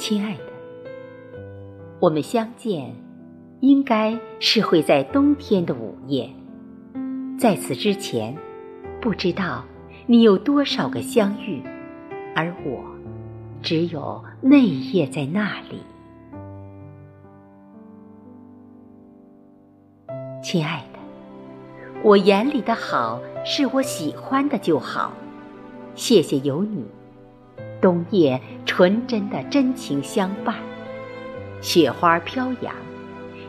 亲爱的，我们相见，应该是会在冬天的午夜。在此之前，不知道你有多少个相遇，而我，只有那一夜在那里。亲爱的，我眼里的好，是我喜欢的就好。谢谢有你。冬夜纯真的真情相伴，雪花飘扬，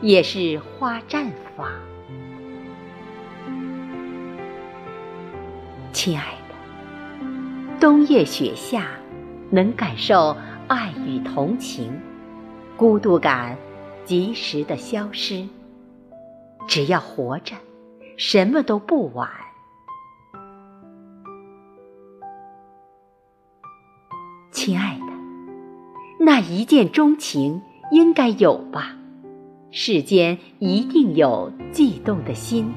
也是花绽放。亲爱的，冬夜雪下，能感受爱与同情，孤独感及时的消失。只要活着，什么都不晚。亲爱的，那一见钟情应该有吧？世间一定有悸动的心，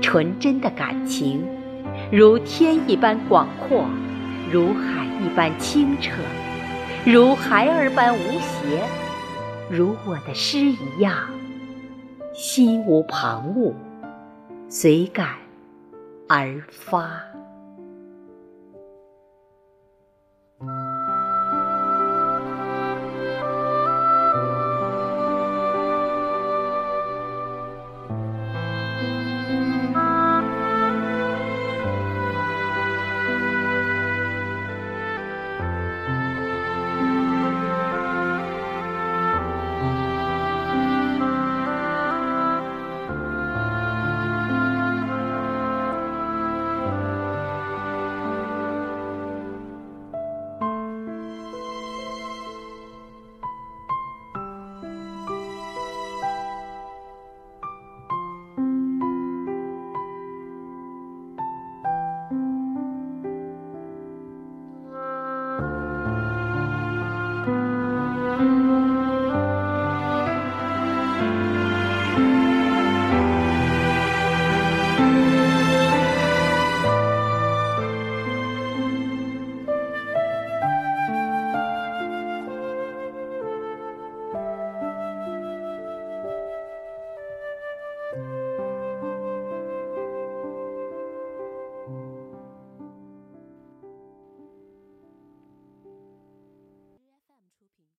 纯真的感情，如天一般广阔，如海一般清澈，如孩儿般无邪，如我的诗一样，心无旁骛，随感而发。